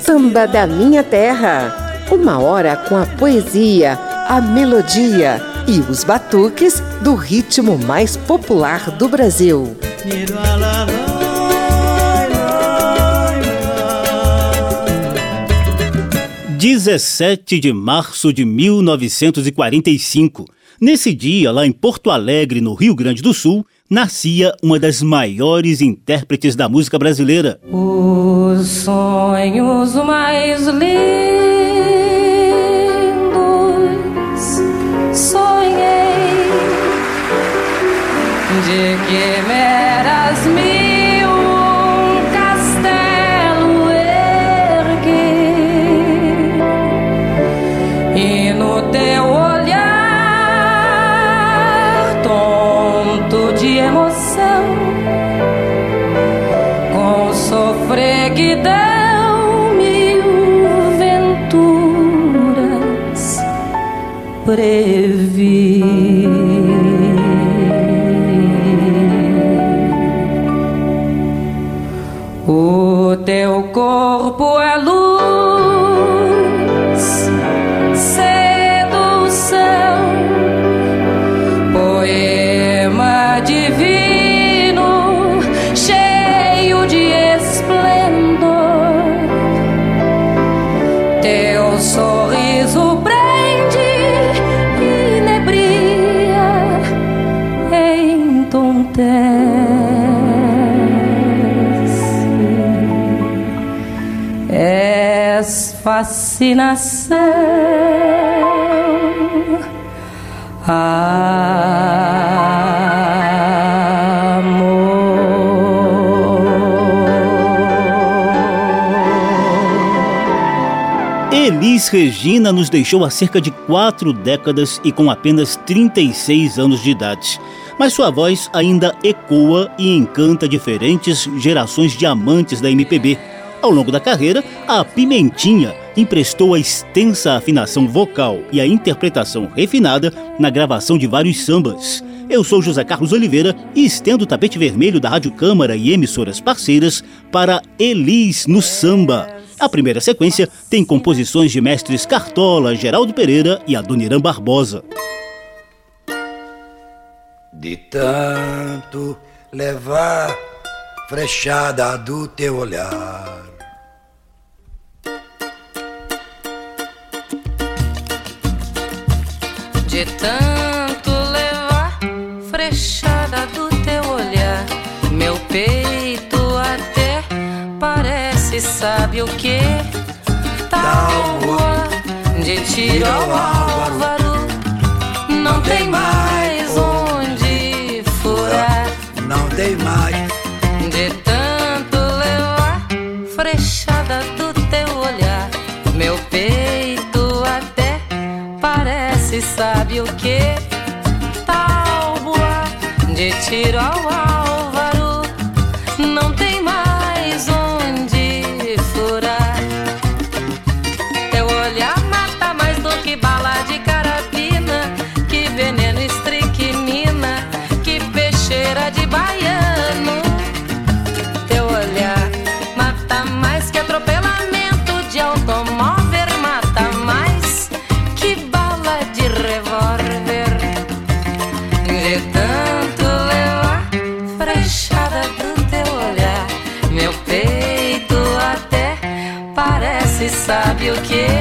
Samba da Minha Terra. Uma hora com a poesia, a melodia e os batuques do ritmo mais popular do Brasil. 17 de março de 1945. Nesse dia, lá em Porto Alegre, no Rio Grande do Sul, nascia uma das maiores intérpretes da música brasileira. Os sonhos mais lindos sonhei de que me eras mil previ. O teu corpo És fascinação. Amor. Elis Regina nos deixou há cerca de quatro décadas e com apenas 36 anos de idade. Mas sua voz ainda ecoa e encanta diferentes gerações de amantes da MPB. Ao longo da carreira, a Pimentinha emprestou a extensa afinação vocal e a interpretação refinada na gravação de vários sambas. Eu sou José Carlos Oliveira e estendo o tapete vermelho da Rádio Câmara e emissoras parceiras para Elis no Samba. A primeira sequência tem composições de mestres Cartola, Geraldo Pereira e Adoniran Barbosa. De tanto levar frechada do teu olhar. De tanto levar frechada do teu olhar, meu peito até parece, sabe o que? Tábua de tiro ao álvaro, não tem mais onde furar. Não tem mais. De tanto levar frechada do teu olhar, meu peito até parece, sabe o que? Tábua de tiro ao álvaro, sabe o que?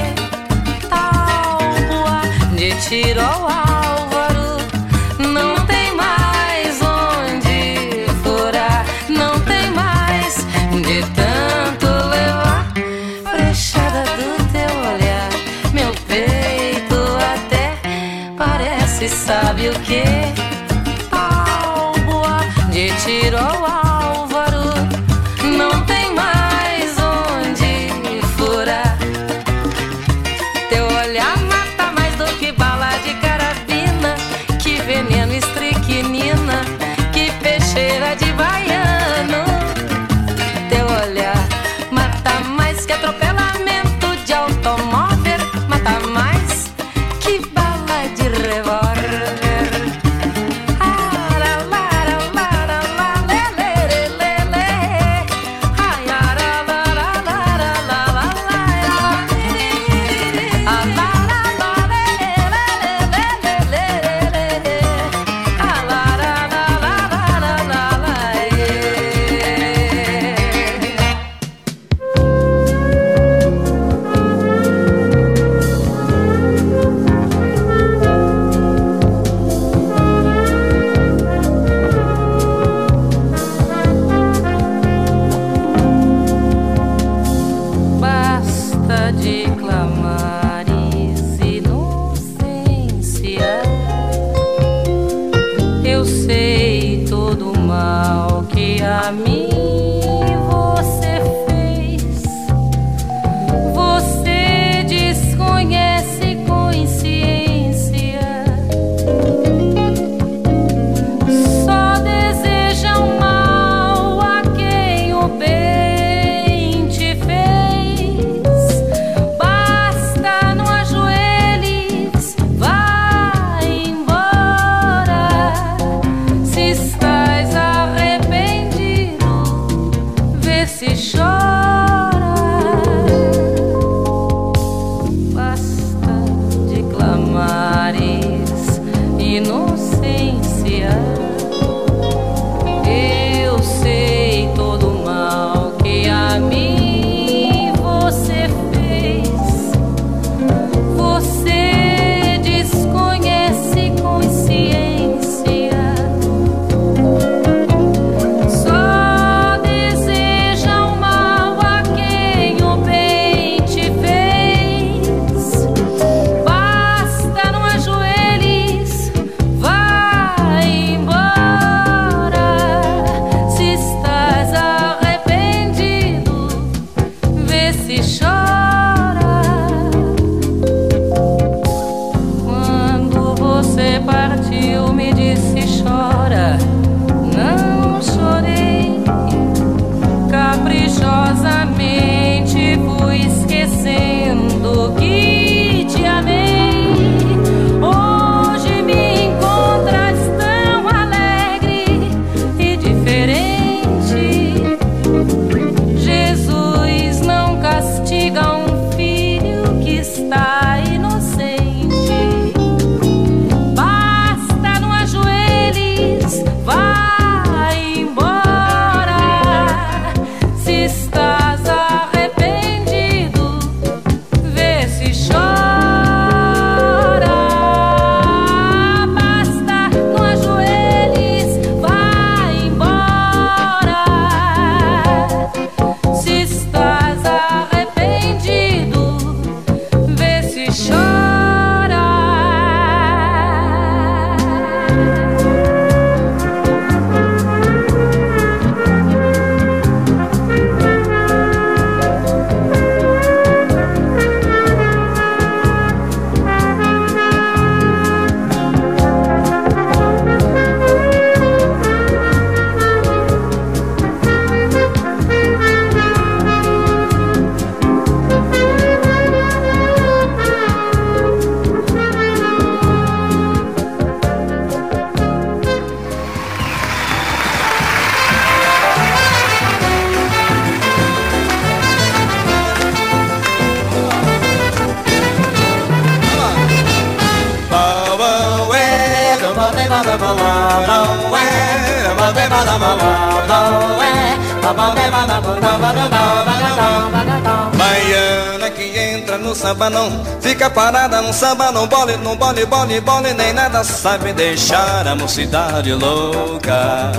No samba não. Fica parada no samba, não bole, não bole, bole, bole Nem nada sabe deixar a mocidade louca.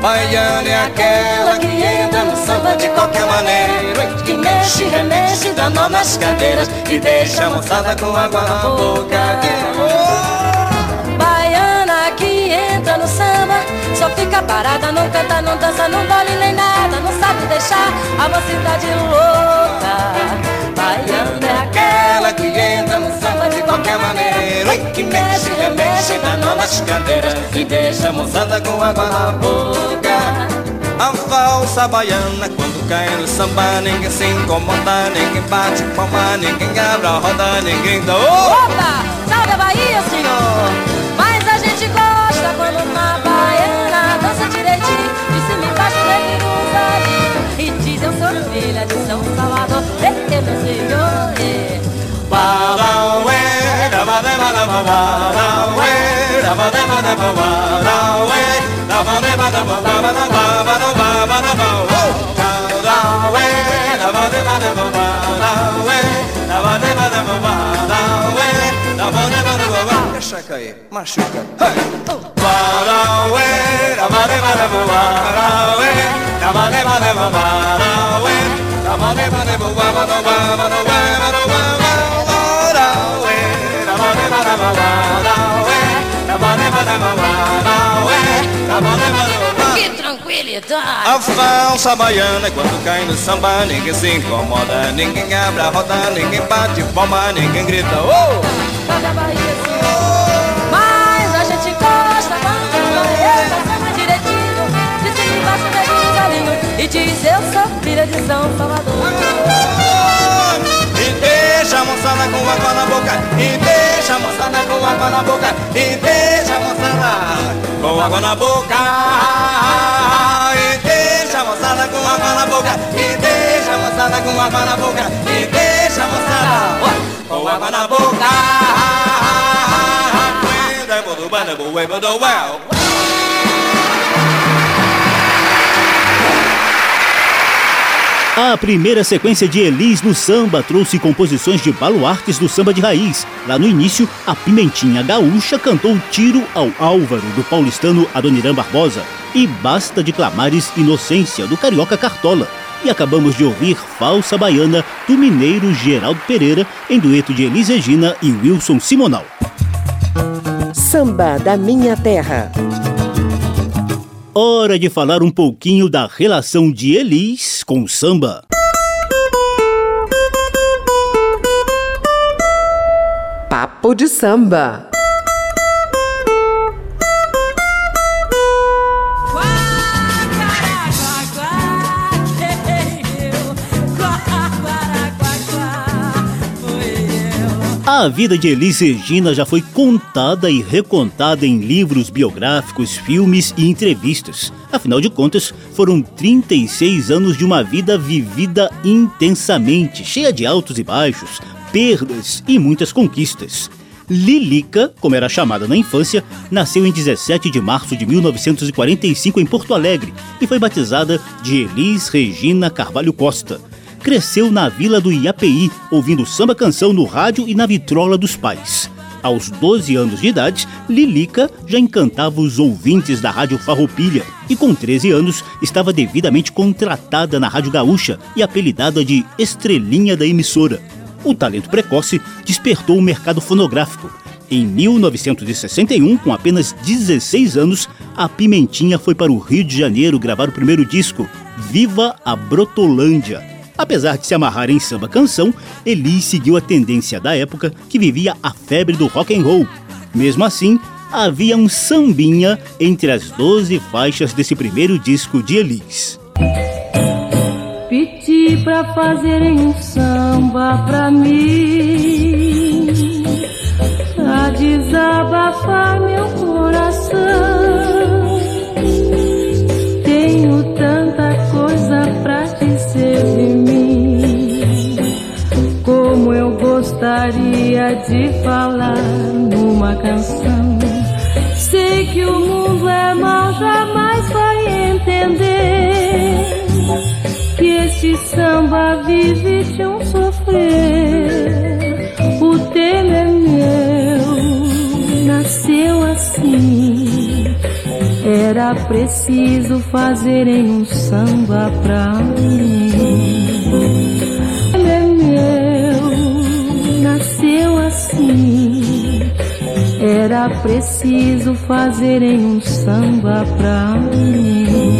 Baiana é aquela que entra no samba de qualquer maneira Que mexe, remexe, dá nó nas cadeiras E deixa a moçada com água na boca. Só fica parada, não canta, não dança, não dole nem nada, não sabe deixar a mocidade louca. Baiana maneira, que mexe, remexe, dá nó nas cadeiras e deixa a moçada com água na boca. A falsa baiana quando cai no samba Ninguém se incomoda, ninguém bate palma Ninguém abre a roda, ninguém dá Opa! Salve a Bahia, senhor! Mas a gente gosta quando uma baiana dança direitinho De cima embaixo, neguinho ali E diz eu sou filha de São Salvador Eita, meu senhor Barauê, dabadé, badabá, Čekaj, mašika. Hej! Barawe, Que tranquilidade. A falsa baiana, quando cai no samba, ninguém se incomoda, ninguém quebra a roda, ninguém bate palma, ninguém grita, oh! A Bahia, senhor? Mas a gente gosta quando Bahia samba direitinho, de cima embaixo, neguinho, galinho, e diz eu sou filha de São Salvador. Deixa a moçada com água na boca E deixa a moçada com água na boca. E deixa a moçada com água na boca E deixa a moçada com água na boca E deixa a moçada com água na boca. Well, A primeira sequência de Elis no samba trouxe composições de baluartes do samba de raiz. Lá no início, a Pimentinha Gaúcha cantou Tiro ao Álvaro, do paulistano Adoniran Barbosa, e Basta de Clamares Inocência, do carioca Cartola. E acabamos de ouvir Falsa Baiana, do mineiro Geraldo Pereira, em dueto de Elis Regina e Wilson Simonal. Samba da Minha Terra. Hora de falar um pouquinho da relação de Elis com o samba. Papo de samba. A vida de Elis Regina já foi contada e recontada em livros biográficos, filmes e entrevistas. Afinal de contas, foram 36 anos de uma vida vivida intensamente, cheia de altos e baixos, perdas e muitas conquistas. Lilica, como era chamada na infância, nasceu em 17 de março de 1945 em Porto Alegre e foi batizada de Elis Regina Carvalho Costa cresceu na vila do Iapi, ouvindo samba canção no rádio e na vitrola dos pais. Aos 12 anos de idade, Lilica já encantava os ouvintes da Rádio Farroupilha e com 13 anos estava devidamente contratada na Rádio Gaúcha e apelidada de Estrelinha da emissora. O talento precoce despertou o mercado fonográfico. Em 1961, com apenas 16 anos, a Pimentinha foi para o Rio de Janeiro gravar o primeiro disco, Viva a Brotolândia Apesar de se amarrar em samba canção, Elis seguiu a tendência da época que vivia a febre do rock and roll. Mesmo assim, havia um sambinha entre as 12 faixas desse primeiro disco de Elis. Pedi pra fazerem um samba pra mim, pra desabafar meu coração. Gostaria de falar numa canção. Sei que o mundo é mau, jamais vai entender que este samba vive de um sofrer. O tema é meu, nasceu assim. Era preciso fazerem um samba pra mim. Era preciso fazerem um samba pra mim.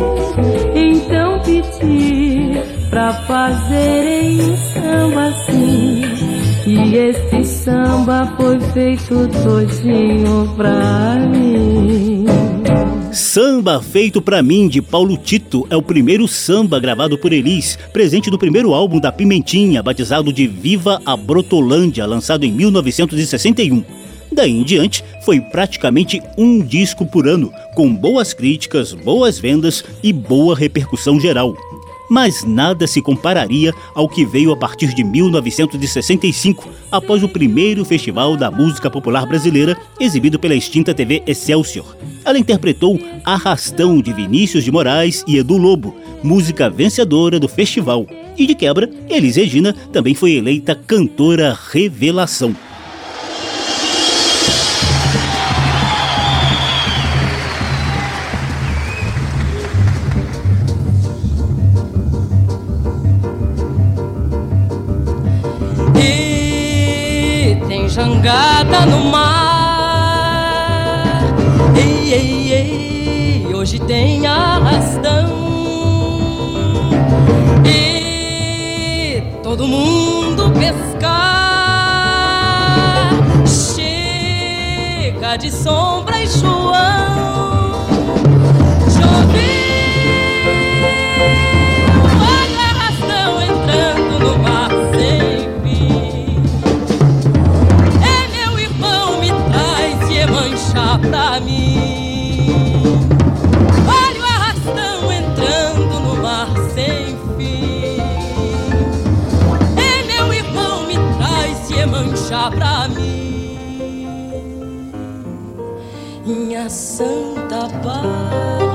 Então pedi pra fazerem um samba assim. E este samba foi feito todinho pra mim. Samba Feito Pra Mim, de Paulo Tito, é o primeiro samba gravado por Elis, presente no primeiro álbum da Pimentinha, batizado de Viva a Brotolândia, lançado em 1961. Daí em diante, foi praticamente um disco por ano, com boas críticas, boas vendas e boa repercussão geral. Mas nada se compararia ao que veio a partir de 1965, após o primeiro Festival da Música Popular Brasileira, exibido pela extinta TV Excelsior. Ela interpretou Arrastão de Vinícius de Moraes e Edu Lobo, música vencedora do festival. E de quebra, Elis Regina também foi eleita cantora revelação. Todo mundo pescar. Chega de sombra e João. Pra mim. Minha Santa Bárbara,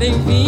vem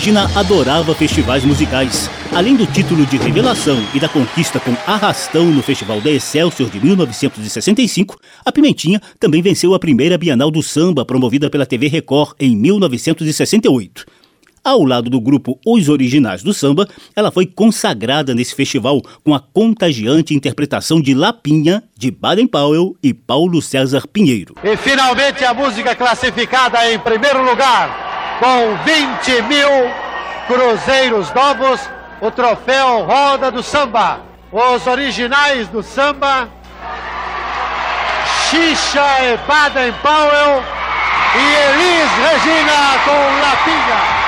Regina adorava festivais musicais. Além do título de revelação e da conquista com Arrastão no Festival da Excelsior de 1965, a Pimentinha também venceu a primeira Bienal do Samba promovida pela TV Record em 1968. Ao lado do grupo Os Originais do Samba, ela foi consagrada nesse festival com a contagiante interpretação de Lapinha, de Baden Powell e Paulo César Pinheiro. E finalmente a música classificada em primeiro lugar, com 20 mil cruzeiros novos, o troféu Roda do Samba. Os originais do samba, Xixa e Baden Powell e Elis Regina com Lapinha.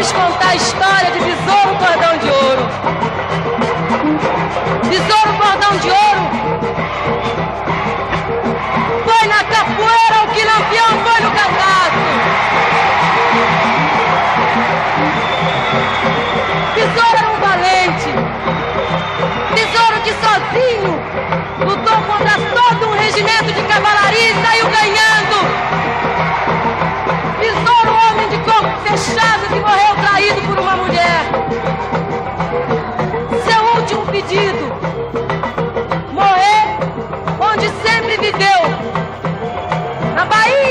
Lhes contar a história de Besouro Cordão de Ouro. Besouro Cordão de Ouro Na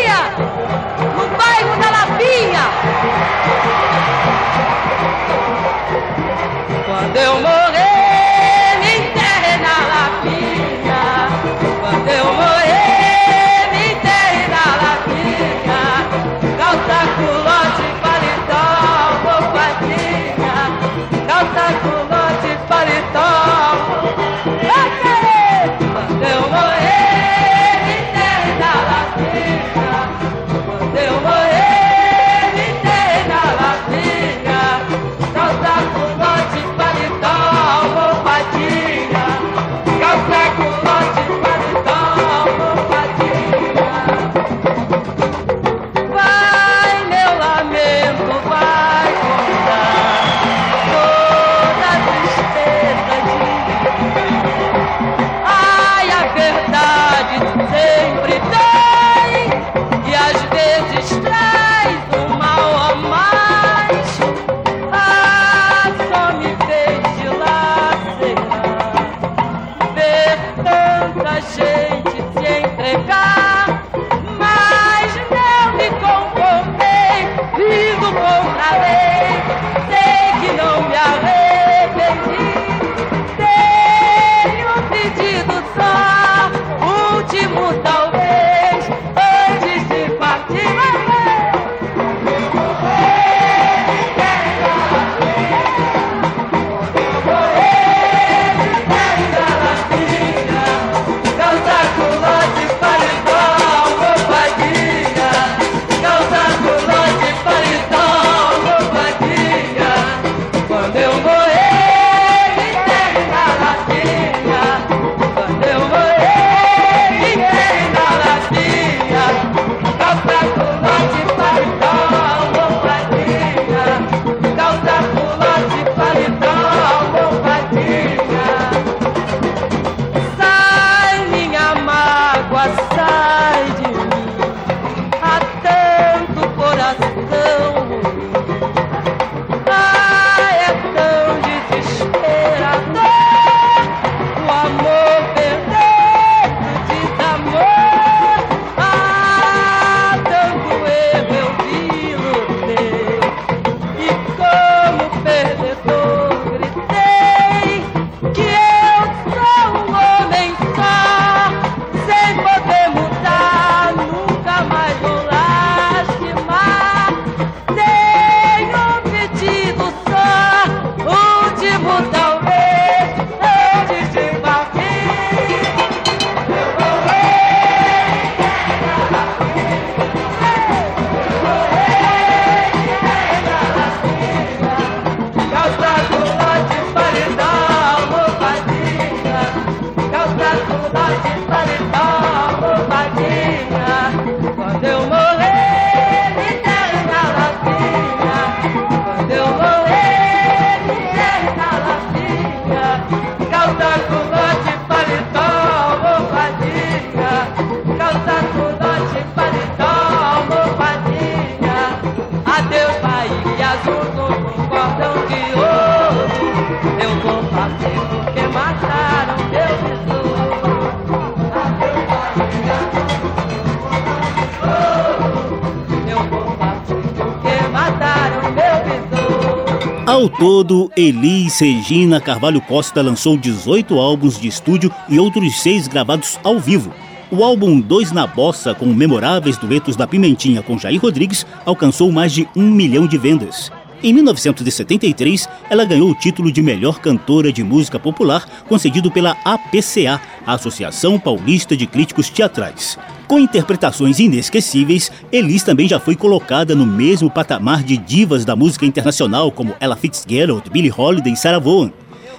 todo, Elis Regina Carvalho Costa lançou 18 álbuns de estúdio e outros seis gravados ao vivo. O álbum Dois na Bossa, com memoráveis duetos da Pimentinha com Jair Rodrigues, alcançou mais de um milhão de vendas. Em 1973, ela ganhou o título de melhor cantora de música popular, concedido pela APCA, Associação Paulista de Críticos Teatrais. Com interpretações inesquecíveis, Elis também já foi colocada no mesmo patamar de divas da música internacional como Ella Fitzgerald, Billie Holiday e Sarah Vaughan.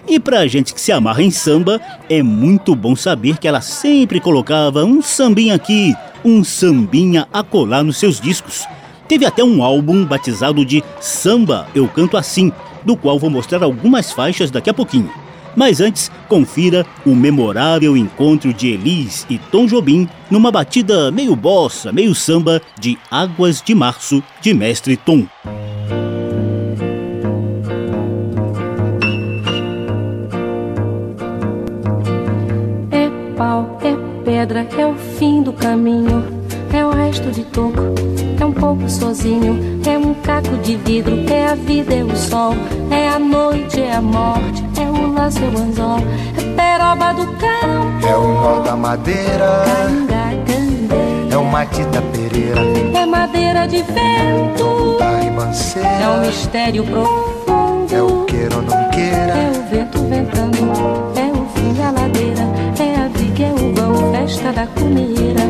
E pra gente que se amarra em samba, é muito bom saber que ela sempre colocava um sambinha aqui, um sambinha a colar nos seus discos. Teve até um álbum batizado de Samba Eu Canto Assim, do qual vou mostrar algumas faixas daqui a pouquinho. Mas antes, confira o memorável encontro de Elis e Tom Jobim numa batida meio bossa, meio samba de Águas de Março de Mestre Tom. É pau, é pedra, é o fim do caminho, é o resto de toco, é um pouco sozinho, é um caco de vidro, é a vida, é o sol, é a noite, é a morte, é é o anzol, é peroba do campo, é o nó da madeira, canga, é o matita pereira, é madeira de vento, da ribanceira, é um mistério profundo, é o queira ou não queira, é o vento ventando, é o fim da ladeira, é a viga, é o vão, festa da cumeira.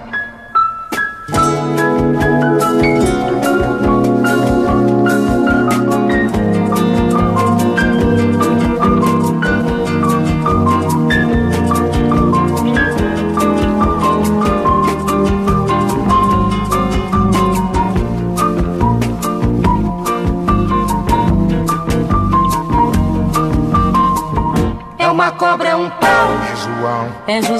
João,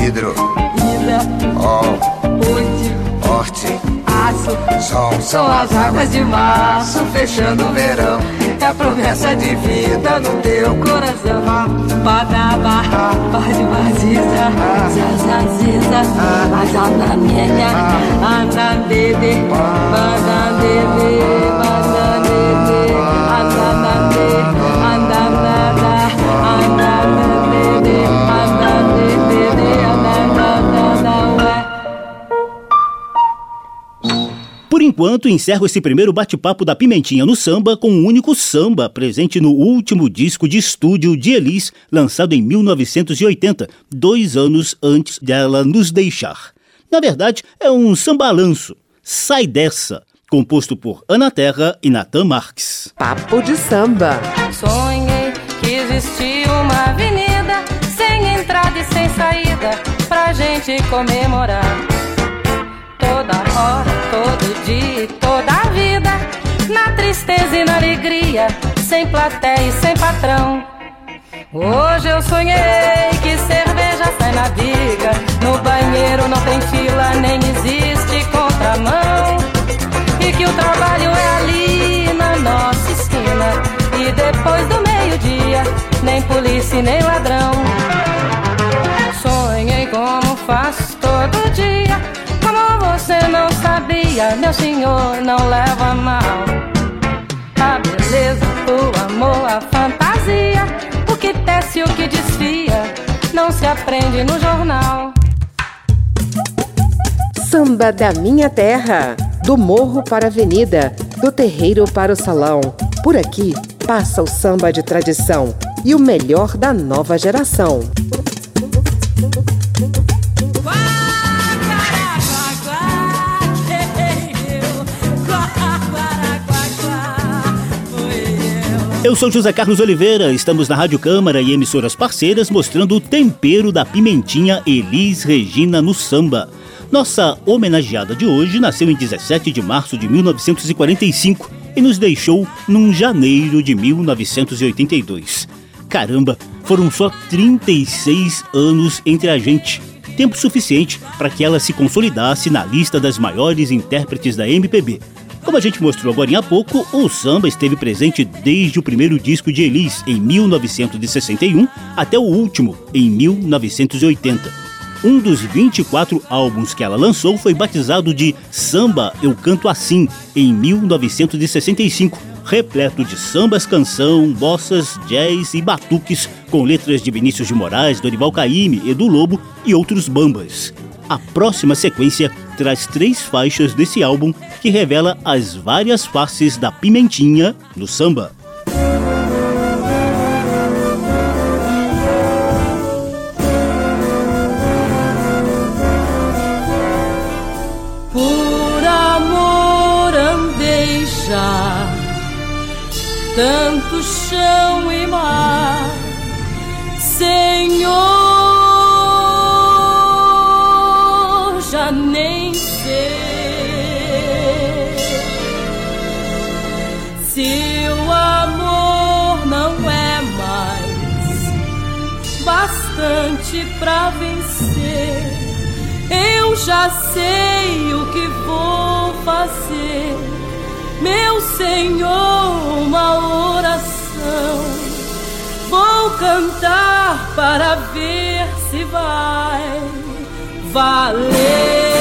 hidro, ida, ol, oite, horte, aço. sol, São as águas de março fechando o verão. É a promessa de vida no teu coração. Badaba, bade baziza, zazaziza, azanamenya, anandede, banandede, banandede, enquanto, encerro esse primeiro bate-papo da Pimentinha no Samba com um único samba presente no último disco de estúdio de Elis, lançado em 1980, dois anos antes dela nos deixar. Na verdade, é um sambalanço, Sai Dessa, composto por Ana Terra e Natan Marques. Papo de samba. Sonhei que existia uma avenida sem entrada e sem saída pra gente comemorar. Hora, todo dia, e toda a vida, na tristeza e na alegria, sem plateia e sem patrão. Hoje eu sonhei que cerveja sai na biga. No banheiro não tem fila, nem existe contramão. E que o trabalho é ali na nossa esquina. E depois do meio-dia, nem polícia nem ladrão. Sonhei como faço todo dia. Sabia, meu senhor não leva mal. A beleza, o amor, a fantasia. O que tece, o que desfia, não se aprende no jornal. Samba da minha terra, do morro para a avenida, do terreiro para o salão. Por aqui passa o samba de tradição e o melhor da nova geração. Eu sou José Carlos Oliveira, estamos na Rádio Câmara e emissoras parceiras mostrando o tempero da pimentinha Elis Regina no samba. Nossa homenageada de hoje nasceu em 17 de março de 1945 e nos deixou num janeiro de 1982. Caramba, foram só 36 anos entre a gente. Tempo suficiente para que ela se consolidasse na lista das maiores intérpretes da MPB. Como a gente mostrou agora há pouco, o samba esteve presente desde o primeiro disco de Elis, em 1961, até o último, em 1980. Um dos 24 álbuns que ela lançou foi batizado de Samba Eu Canto Assim, em 1965, repleto de sambas canção, bossas, jazz e batuques, com letras de Vinícius de Moraes, Dorival Caymmi, Edu Lobo e outros bambas. A próxima sequência traz três faixas desse álbum que revela as várias faces da pimentinha no samba. Por amor andei já tanto chão e mar, Senhor. Pra vencer. Eu já sei o que vou fazer, meu Senhor, uma oração. Vou cantar para ver se vai valer.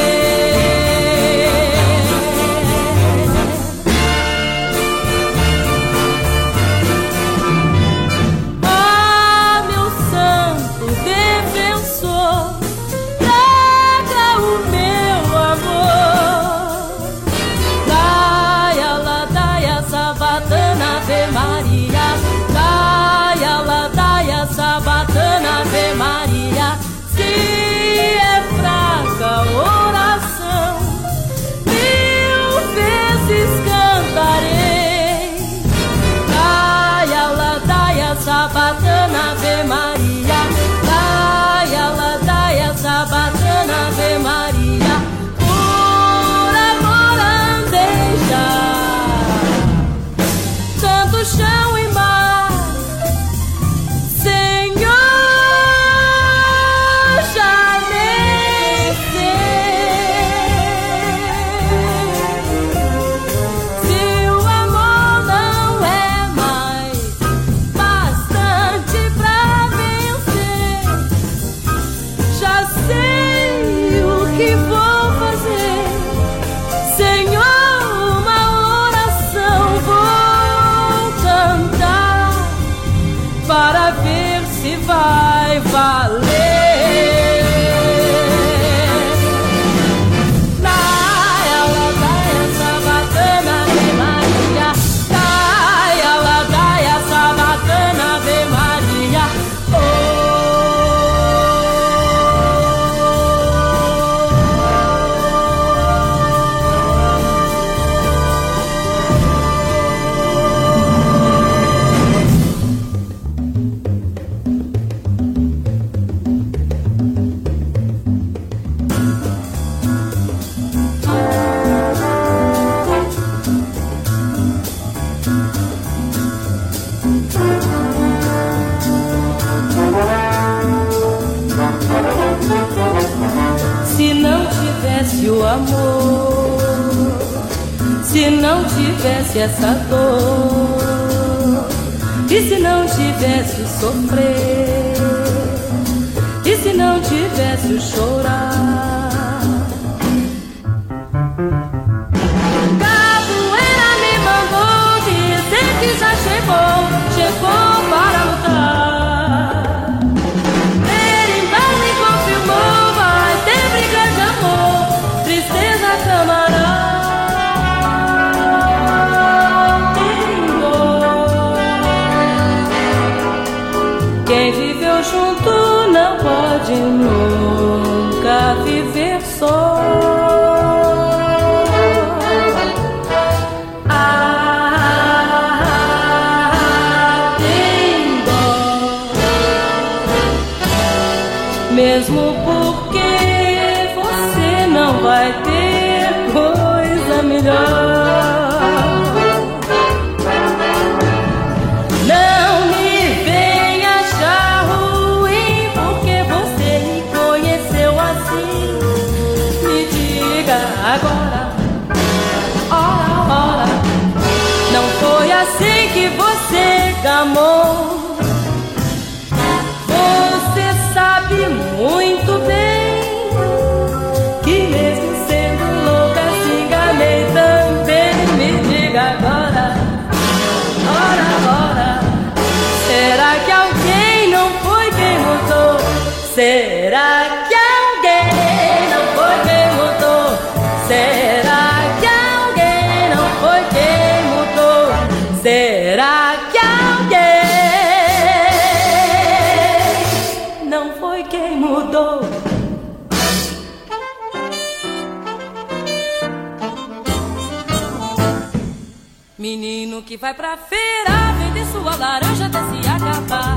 Vai pra feira vender sua laranja até se acabar.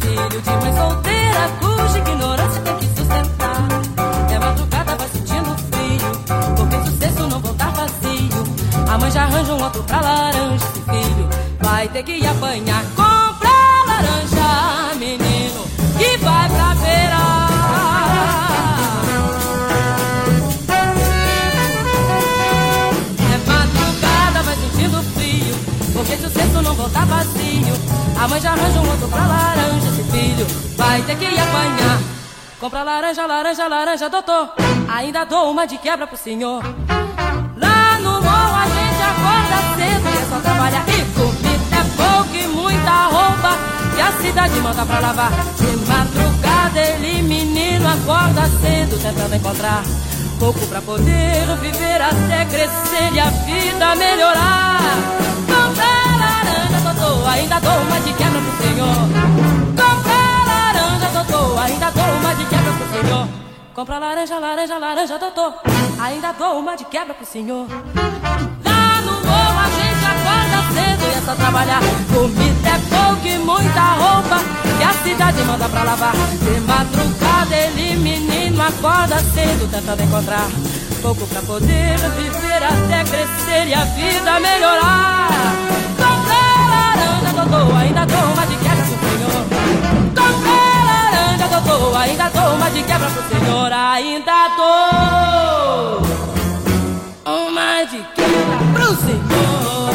Filho de mãe solteira cuja ignorância tem que sustentar. É madrugada, vai sentindo frio, porque sucesso não voltar vazio. A mãe já arranja um outro pra laranja. Esse filho vai ter que apanhar. Compra laranja, menino Se o cesto não voltar vazio, a mãe já arranja um outro pra laranja. Esse filho vai ter que apanhar. Compra laranja, laranja, laranja, doutor. Ainda dou uma de quebra pro senhor. Lá no morro a gente acorda cedo e é só trabalhar. E comida é pouco e muita roupa que a cidade manda pra lavar. De madrugada ele, menino, acorda cedo tentando encontrar pouco pra poder viver até crescer e a vida melhorar. Ainda dou uma de quebra pro senhor. Compra laranja, doutor, ainda dou uma de quebra pro senhor. Compra laranja, laranja, laranja, doutor, ainda dou uma de quebra pro senhor. Lá no morro a gente acorda cedo e é só trabalhar. Comida é pouco e muita roupa que a cidade manda pra lavar. De madrugada ele, menino, acorda cedo tentando encontrar pouco pra poder viver até crescer e a vida melhorar. Doutor, ainda dou uma de quebra pro senhor. Compra laranja, doutor, ainda dou uma de quebra pro senhor. Ainda dou uma de quebra pro senhor.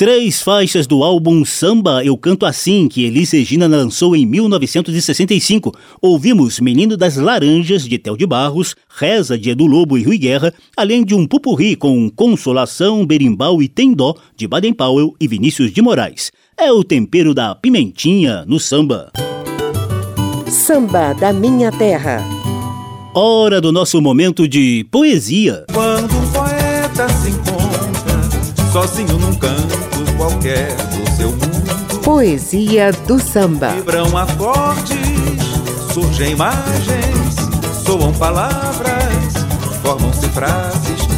Três faixas do álbum Samba Eu Canto Assim, que Elis Regina lançou em 1965. Ouvimos Menino das Laranjas, de Tel de Barros, Reza, de Edu Lobo e Rui Guerra, além de um pupurri com Consolação, Berimbau e Tem Dó, de Baden Powell e Vinícius de Moraes. É o tempero da pimentinha no samba. Samba da Minha Terra. Hora do nosso momento de poesia. Quando um poeta se encontra sozinho num canto qualquer do seu mundo, Poesia do samba. vibram acordes, surgem imagens, soam palavras, formam-se frases.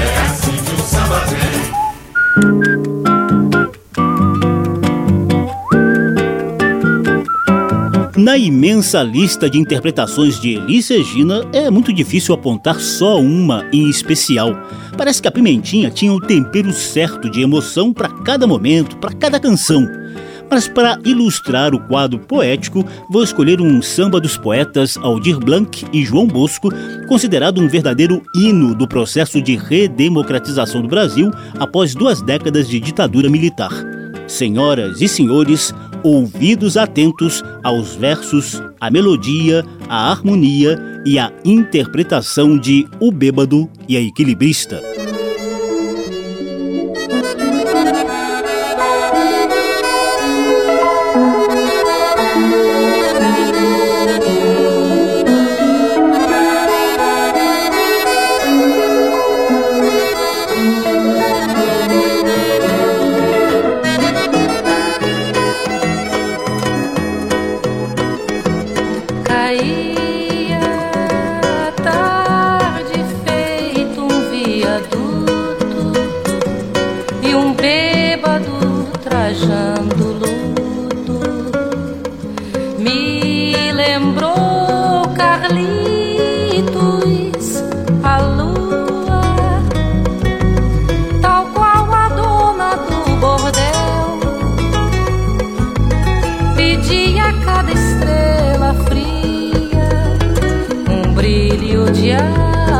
É assim que o samba vem. Na imensa lista de interpretações de Elis Regina, é muito difícil apontar só uma em especial. Parece que a Pimentinha tinha o tempero certo de emoção para cada momento, para cada canção. Mas para ilustrar o quadro poético, vou escolher um samba dos poetas Aldir Blanc e João Bosco, considerado um verdadeiro hino do processo de redemocratização do Brasil após duas décadas de ditadura militar. Senhoras e senhores, ouvidos atentos aos versos, à melodia, à harmonia e à interpretação de O Bêbado e a Equilibrista. just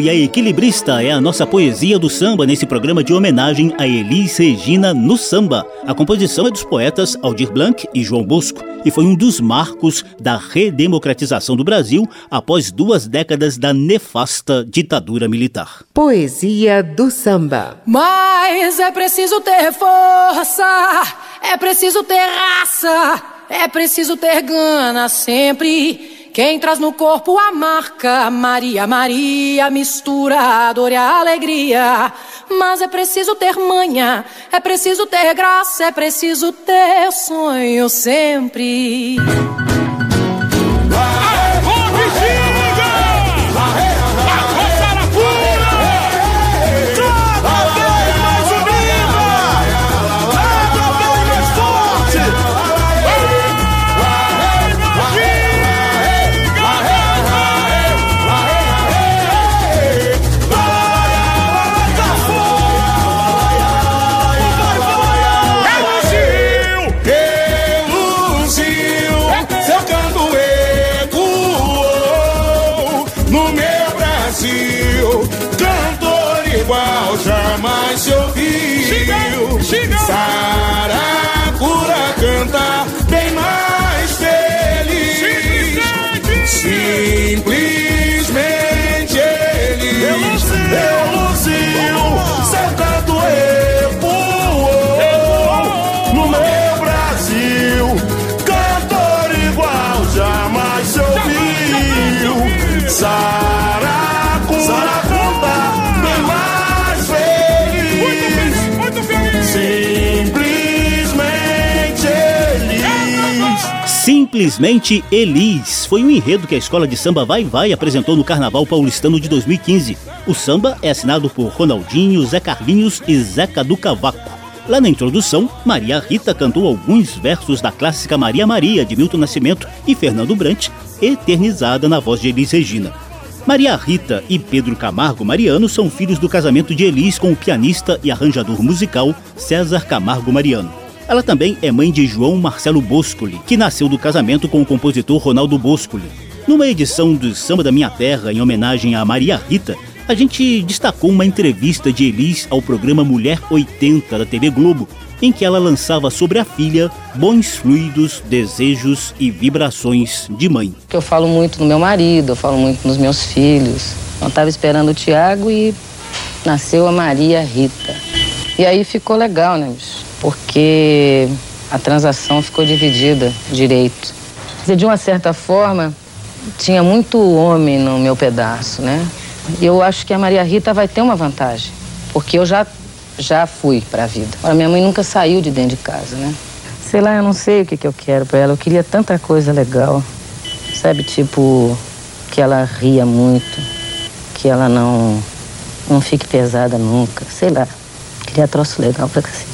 E a Equilibrista é a nossa poesia do samba nesse programa de homenagem a Elis Regina no samba. A composição é dos poetas Aldir Blanc e João Bosco e foi um dos marcos da redemocratização do Brasil após duas décadas da nefasta ditadura militar. Poesia do samba. Mas é preciso ter força, é preciso ter raça, é preciso ter gana sempre quem traz no corpo a marca Maria, Maria, mistura a dor e a alegria. Mas é preciso ter manha, é preciso ter graça, é preciso ter sonho sempre. no meu Brasil. Cantor igual jamais se ouviu. Saara Saracura canta bem mais. Simplesmente Elis foi um enredo que a escola de samba Vai Vai apresentou no Carnaval Paulistano de 2015. O samba é assinado por Ronaldinho, Zé Carlinhos e Zeca do Cavaco. Lá na introdução, Maria Rita cantou alguns versos da clássica Maria Maria de Milton Nascimento e Fernando Brant, eternizada na voz de Elis Regina. Maria Rita e Pedro Camargo Mariano são filhos do casamento de Elis com o pianista e arranjador musical César Camargo Mariano. Ela também é mãe de João Marcelo Boscoli, que nasceu do casamento com o compositor Ronaldo Boscoli. Numa edição do Samba da Minha Terra, em homenagem a Maria Rita, a gente destacou uma entrevista de Elis ao programa Mulher 80 da TV Globo, em que ela lançava sobre a filha bons fluidos, desejos e vibrações de mãe. eu falo muito no meu marido, eu falo muito nos meus filhos. Eu estava esperando o Tiago e nasceu a Maria Rita. E aí ficou legal, né, bicho? Porque a transação ficou dividida direito. Dizer, de uma certa forma, tinha muito homem no meu pedaço, né? E eu acho que a Maria Rita vai ter uma vantagem, porque eu já já fui para a vida. Agora, minha mãe nunca saiu de dentro de casa, né? Sei lá, eu não sei o que, que eu quero para ela. Eu queria tanta coisa legal. Sabe, tipo, que ela ria muito, que ela não, não fique pesada nunca. Sei lá, queria troço legal pra cacete.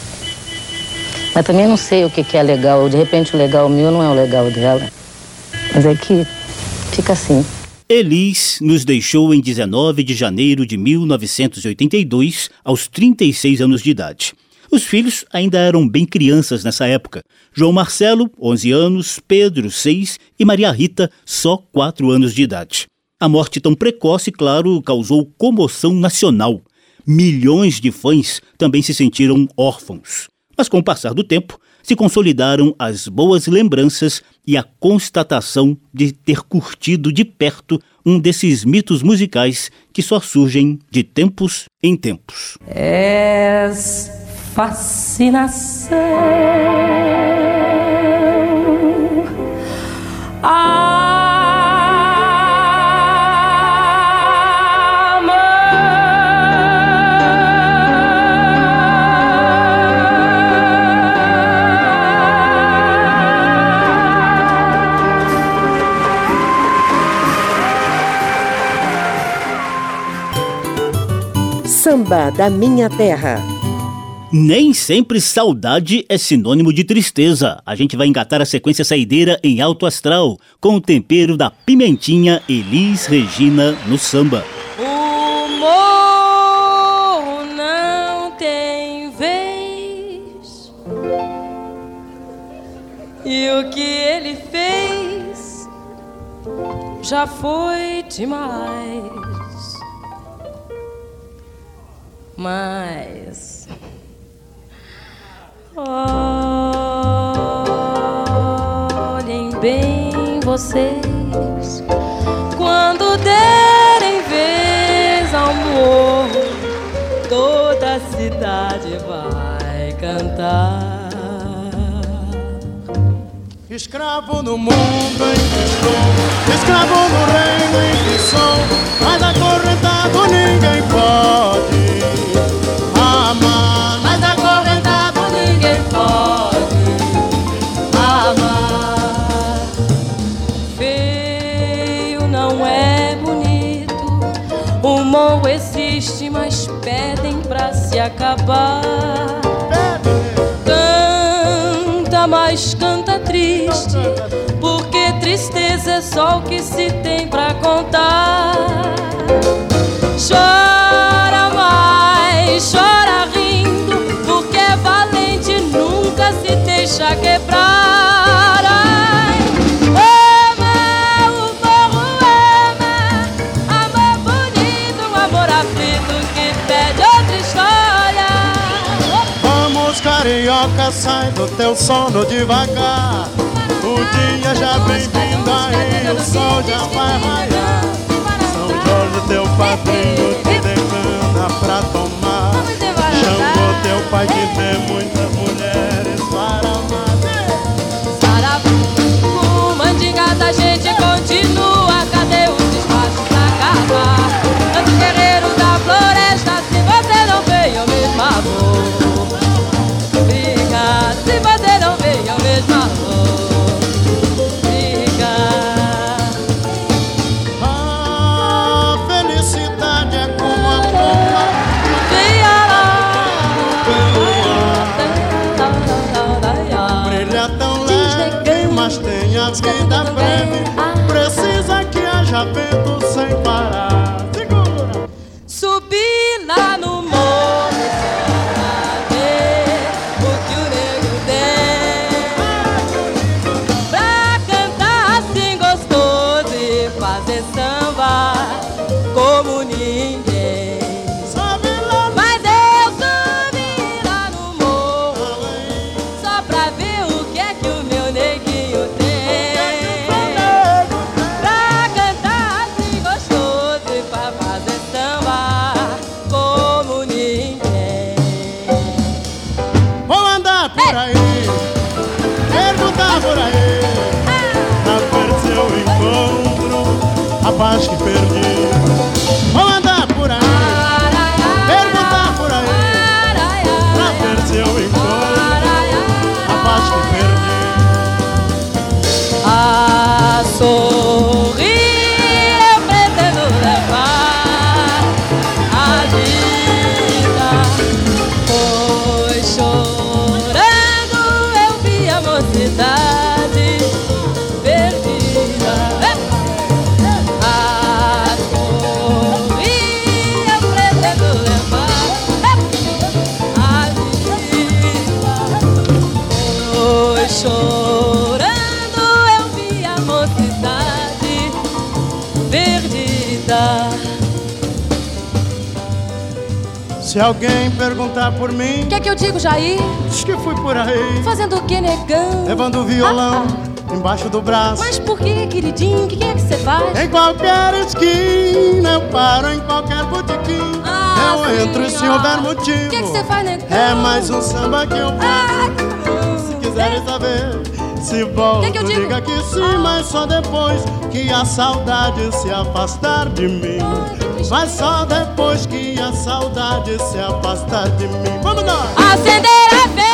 Mas também não sei o que, que é legal. De repente o legal meu não é o legal dela. Mas é que fica assim. Elis nos deixou em 19 de janeiro de 1982, aos 36 anos de idade. Os filhos ainda eram bem crianças nessa época. João Marcelo, 11 anos, Pedro, 6 e Maria Rita, só 4 anos de idade. A morte tão precoce, claro, causou comoção nacional. Milhões de fãs também se sentiram órfãos. Mas com o passar do tempo, se consolidaram as boas lembranças e a constatação de ter curtido de perto um desses mitos musicais que só surgem de tempos em tempos. És fascinação. Samba da Minha Terra. Nem sempre saudade é sinônimo de tristeza. A gente vai engatar a sequência saideira em alto astral, com o tempero da pimentinha Elis Regina no samba. O morro não tem vez. E o que ele fez já foi demais. Mas. Olhem bem vocês. Quando derem vez ao morro, toda a cidade vai cantar. Escravo no mundo em que estou, escravo no reino em que sou, mas acorrentado ninguém pode amar. Mas acorrentado ninguém pode amar. Feio não é bonito, o mal existe, mas pedem pra se acabar. Canta, mas canta triste, porque tristeza é só o que se tem pra contar. Chora mais, chora rindo, porque valente nunca se deixa quebrar. Ai, ama o morro, ama, amor bonito, um amor aflito que pede outra história. Vamos, carioca, sai do teu sono devagar. O dia já vem vindo aí, o sol já vai raiar teu padrinho te demanda pra tomar. Chamou teu pai de Deus. Se alguém perguntar por mim, o que é que eu digo, Jair? Diz que fui por aí. Fazendo o que, negão? Levando o violão. Ah, ah. Embaixo do braço. Mas por que, queridinho? O que é que você faz? Em qualquer esquina, eu paro em qualquer botequim. Ah, eu sim, entro se houver motivo. O que é que você faz, negão? É mais um samba que eu faço. Ah, se quiserem é. saber, se volto, que é que eu digo? diga que sim, ah. mas só depois que a saudade se afastar de mim. Mas só depois que a saudade se afasta de mim Vamos nós! Acender a vela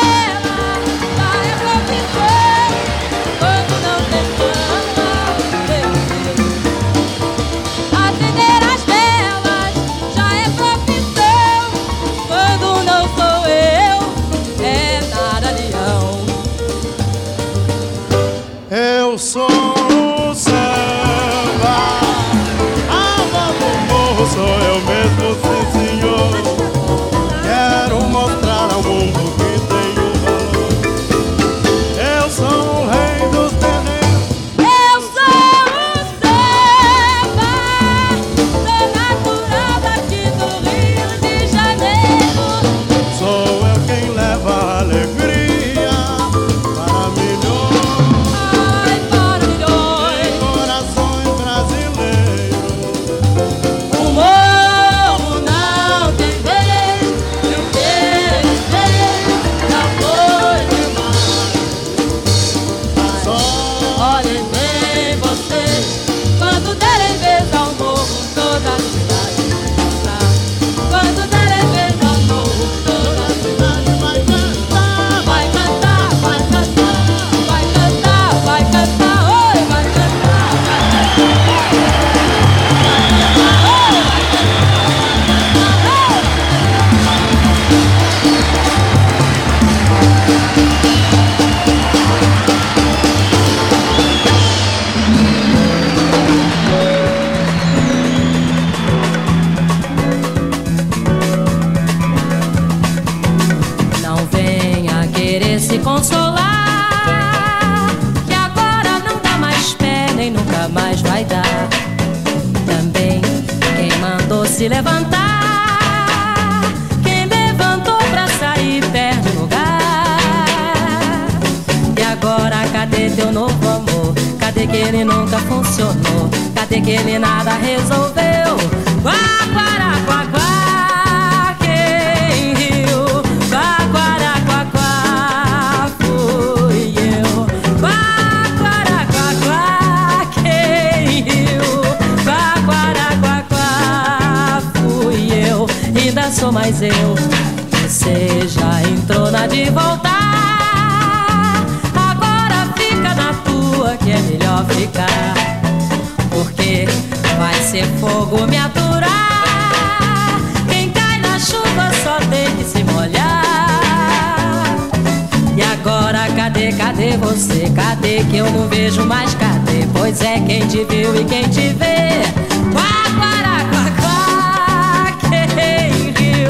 cadê, cadê você? Cadê que eu não vejo mais? Cadê? Pois é, quem te viu e quem te vê. Quá, quá, quá, quá, quem riu?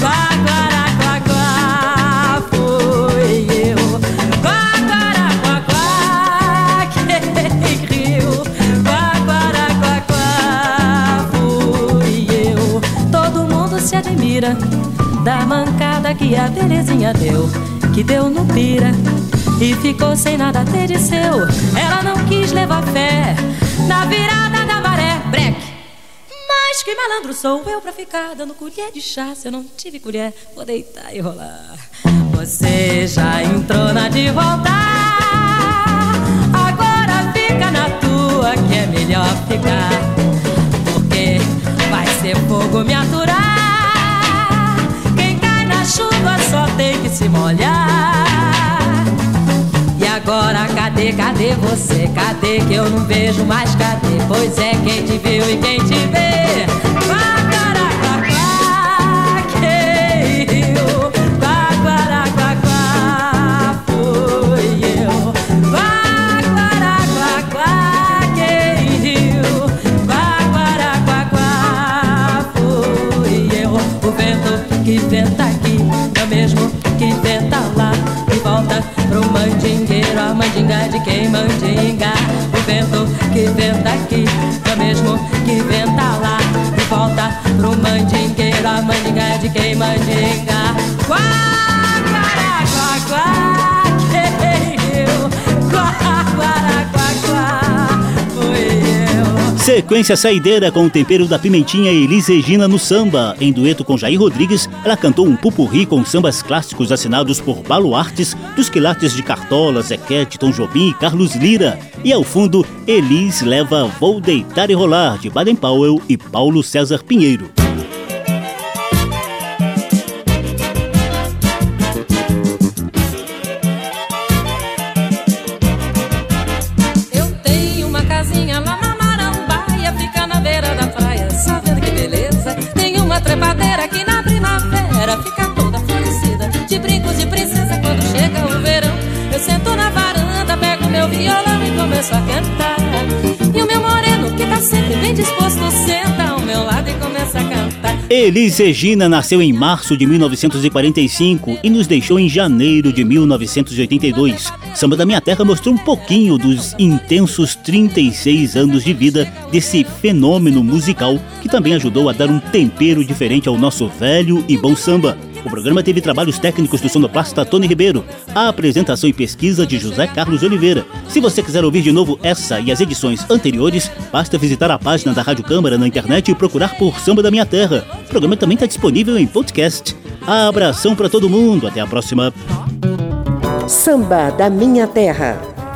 Quá, quá, quá, quá, fui eu. Quá, quá, quá, quá, quem riu? Quá, quá, quá, quá, fui eu. Todo mundo se admira da mancada que a Terezinha deu, que deu no pira e ficou sem nada ter de seu. Ela não quis levar fé na virada da maré. Breque. Mas que malandro sou eu pra ficar dando colher de chá se eu não tive colher, vou deitar e rolar. Você já entrou na de voltar, agora fica na tua que é melhor ficar, porque vai ser fogo me aturar. Tem que se molhar. E agora cadê, cadê você? Cadê que eu não vejo mais? Cadê? Pois é, quem te viu e quem te vê? Que venta mesmo que venta lá e volta pro mandingueiro, a mandinga de quem mandinga. O vento que venta aqui é mesmo que venta lá e volta pro mandingueiro, a mandinga de quem mandinga. Quá, quá, quá, quá, Sequência saideira com o tempero da pimentinha Elis Regina no samba. Em dueto com Jair Rodrigues, ela cantou um pupurri com sambas clássicos assinados por baluartes dos quilates de Cartola, Zequete, Tom Jobim e Carlos Lira. E ao fundo, Elis leva Vou Deitar e Rolar, de Baden Powell e Paulo César Pinheiro. Começo a cantar. E o meu moreno, que tá sempre bem disposto, senta ao meu lado e começa a cantar. Elis Regina nasceu em março de 1945 e nos deixou em janeiro de 1982. Samba da Minha Terra mostrou um pouquinho dos intensos 36 anos de vida desse fenômeno musical que também ajudou a dar um tempero diferente ao nosso velho e bom samba. O programa teve trabalhos técnicos do sonoplasta Tony Ribeiro, a apresentação e pesquisa de José Carlos Oliveira. Se você quiser ouvir de novo essa e as edições anteriores, basta visitar a página da Rádio Câmara na internet e procurar por Samba da Minha Terra. O programa também está disponível em podcast. Abração para todo mundo, até a próxima. Samba da Minha Terra.